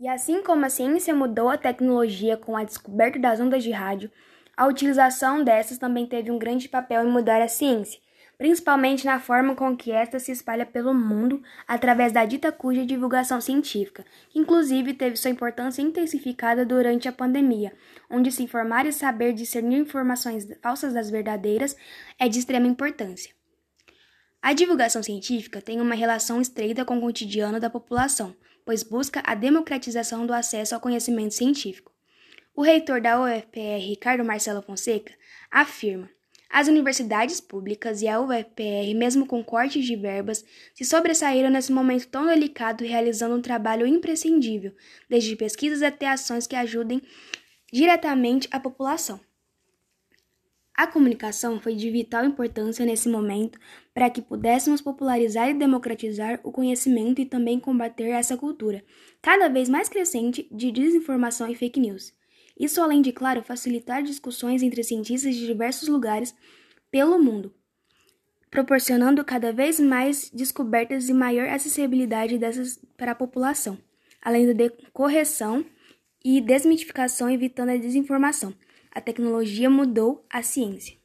E assim como a ciência mudou a tecnologia com a descoberta das ondas de rádio, a utilização dessas também teve um grande papel em mudar a ciência, principalmente na forma com que esta se espalha pelo mundo através da dita cuja divulgação científica, que inclusive teve sua importância intensificada durante a pandemia, onde se informar e saber discernir informações falsas das verdadeiras é de extrema importância. A divulgação científica tem uma relação estreita com o cotidiano da população, pois busca a democratização do acesso ao conhecimento científico. O reitor da UFPR, Ricardo Marcelo Fonseca, afirma: as universidades públicas e a UFPR, mesmo com cortes de verbas, se sobressaíram nesse momento tão delicado, realizando um trabalho imprescindível, desde pesquisas até ações que ajudem diretamente a população. A comunicação foi de vital importância nesse momento para que pudéssemos popularizar e democratizar o conhecimento e também combater essa cultura, cada vez mais crescente, de desinformação e fake news. Isso, além de, claro, facilitar discussões entre cientistas de diversos lugares pelo mundo, proporcionando cada vez mais descobertas e maior acessibilidade dessas para a população, além da correção e desmitificação, evitando a desinformação. A tecnologia mudou a ciência.